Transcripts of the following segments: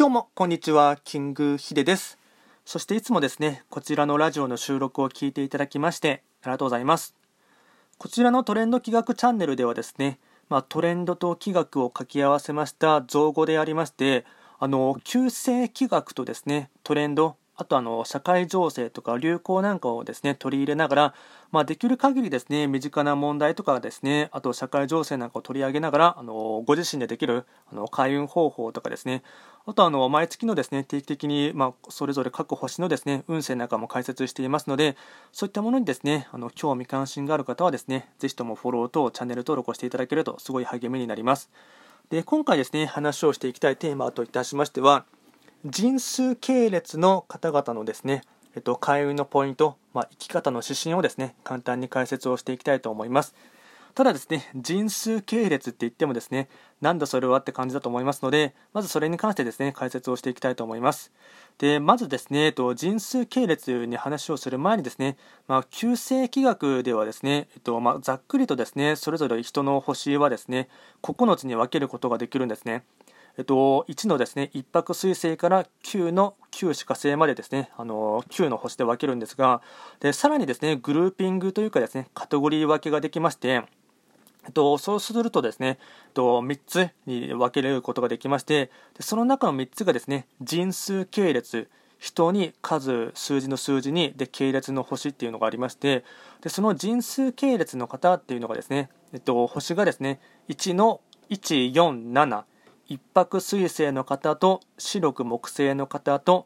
どうも、こんにちは。キングヒデです。そしていつもですね、こちらのラジオの収録を聞いていただきまして、ありがとうございます。こちらのトレンド企画チャンネルではですね、まあ、トレンドと企画を掛け合わせました造語でありまして、あの、旧世企画とですね、トレンド、あとあの社会情勢とか流行なんかをですね取り入れながら、まあ、できる限りですね身近な問題とかですねあと社会情勢なんかを取り上げながらあのご自身でできるあの開運方法とかですねあとあの毎月のですね定期的に、まあ、それぞれ各星のですね運勢なんかも解説していますのでそういったものにですねあの興味関心がある方はですねぜひともフォローとチャンネル登録をしていただけるとすごい励みになります。で今回ですね話をしていきたいテーマといたしましては人数系列の方々のですね、えっと、開運のポイント、まあ、生き方の指針をですね、簡単に解説をしていきたいと思います。ただですね、人数系列って言ってもですね、なんだそれはって感じだと思いますので、まずそれに関してですね、解説をしていきたいと思います。で、まずですね、えっと、人数系列に話をする前にですね、まあ、旧世紀学ではですね、えっと、まあ、ざっくりとですね、それぞれ人の星はですね、9つに分けることができるんですね。えっと、1のですね、一泊水星から9の九死火星までですね、あの、9の星で分けるんですが、で、さらにですね、グルーピングというかですね、カテゴリー分けができまして、えっと、そうするとですね、えっと、3つに分けることができましてで、その中の3つがですね、人数系列、人に数、数字の数字に、で、系列の星っていうのがありまして、で、その人数系列の方っていうのがですね、えっと、星がですね、1の147、一泊水星の方と四六木星の方と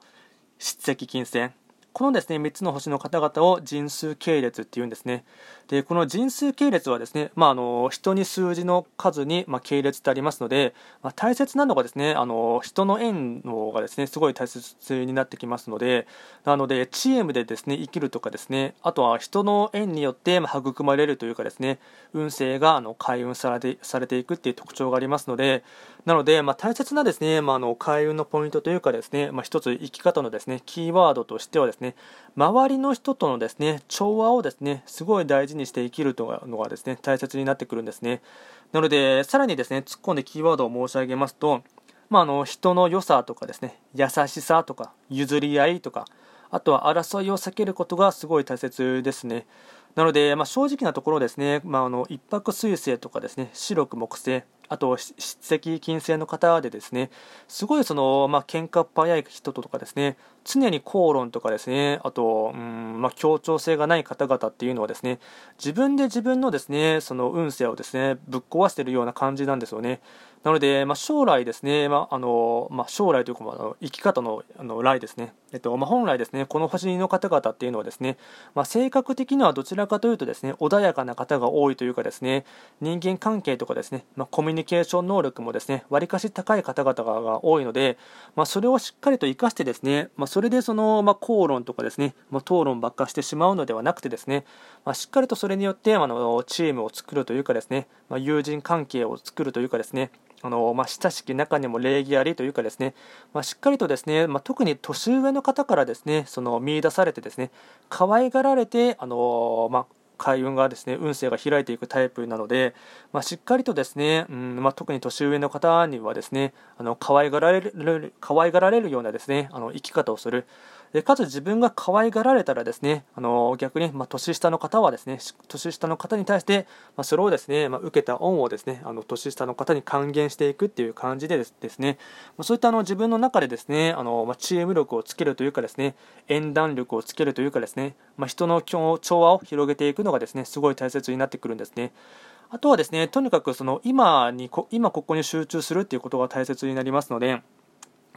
七石金星このですね3つの星の方々を人数系列っていうんですね。でこの人数系列はですね、まあ、あの人に数字の数に、まあ、系列ってありますので、まあ、大切なのがですねあの人の縁のがですねすごい大切になってきますのでなのでチームでですね生きるとかですねあとは人の縁によって育まれるというかですね運勢があの開運されてされていくっていう特徴がありますのでなので、まあ、大切なですね、まあ、あの開運のポイントというかですね、まあ、一つ生き方のですねキーワードとしてはですねね、周りの人とのですね、調和をですね、すごい大事にして生きるというのがですね、大切になってくるんですね。なので、さらにですね、突っ込んでキーワードを申し上げますと、まあ、あの人の良さとかですね、優しさとか、譲り合いとか、あとは争いを避けることがすごい大切ですね。なので、まあ、正直なところですね、まあ、あの一泊水星とかですね、白く木星、あと出席金星の方でですね、すごいその、まあ、喧嘩っ早い人とかですね、常に口論とかですね、あと、うんまあ、協調性がない方々っていうのはですね、自分で自分のですね、その運勢をですね、ぶっ壊してるような感じなんですよね。なので、まあ、将来ですね、まああのまあ、将来というか、まあ、生き方のあの来ですね、えっとまあ、本来ですね、この星の方々っていうのはですね、まあ、性格的にはどちらかというとですね、穏やかな方が多いというかですね、人間関係とかですね、まあ、コミュニケーション能力もですね、わりかし高い方々が多いので、まあ、それをしっかりと活かしてですね、まあ、それでその、まあ、口論とかですね、まあ、討論ばっかしてしまうのではなくてですね、まあ、しっかりとそれによって、あのチームを作るというかですね、まあ、友人関係を作るというかですね、あのまあ、親しき中にも礼儀ありというかですね、まあ、しっかりとですね、まあ、特に年上の方からですねその見出されてですね可愛がられてあの、まあ、開運がですね運勢が開いていくタイプなので、まあ、しっかりとですね、うんまあ、特に年上の方にはですねあの可愛がられる可愛がられるようなですねあの生き方をするでかつ自分が可愛がられたらですねあの逆に、まあ、年下の方はですね年下の方に対して、まあ、それをですね、まあ、受けた恩をですねあの年下の方に還元していくっていう感じでですね、ま、そういったあの自分の中でですねあの、ま、チーム力をつけるというかですね縁談力をつけるというかですね、ま、人の調和を広げていくのがですねすごい大切になってくるんですね。あとはですね、とにかくその今に今ここに集中するっていうことが大切になりますので、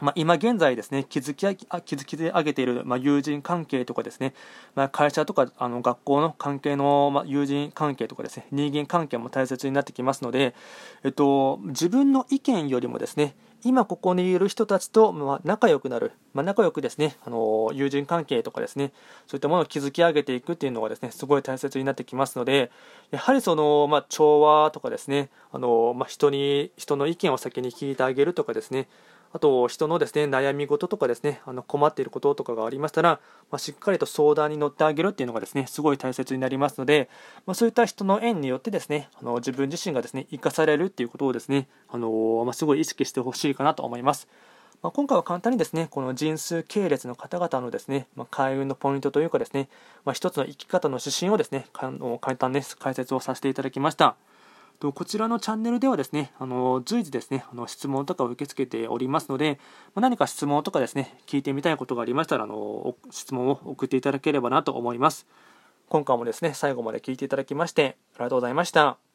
まあ、今現在ですね、築き築き上げている、まあ、友人関係とかですね、まあ、会社とかあの学校の関係の、まあ、友人関係とかですね、人間関係も大切になってきますので、えっと、自分の意見よりもですね、今ここにいる人たちと、まあ、仲良くなる、まあ、仲良くですね、あの友人関係とかですね、そういったものを築き上げていくっていうのがですね、すごい大切になってきますので、やはりその、まあ、調和とかですね、あのまあ、人に、人の意見を先に聞いてあげるとかですね、あと人のですね悩み事とかですねあの困っていることとかがありましたら、まあ、しっかりと相談に乗ってあげるっていうのがですねすごい大切になりますので、まあ、そういった人の縁によってですねあの自分自身がですね生かされるっていうことをですねあの、まあ、すごい意識してほしいかなと思います。まあ、今回は簡単にですね、この人数系列の方々のですね、まあ、開運のポイントというかですね、まあ、一つの生き方の指針をですね、簡単です解説をさせていただきました。とこちらのチャンネルではですね、あの随時ですね、あの質問とかを受け付けておりますので、ま何か質問とかですね、聞いてみたいことがありましたら、あの質問を送っていただければなと思います。今回もですね、最後まで聞いていただきまして、ありがとうございました。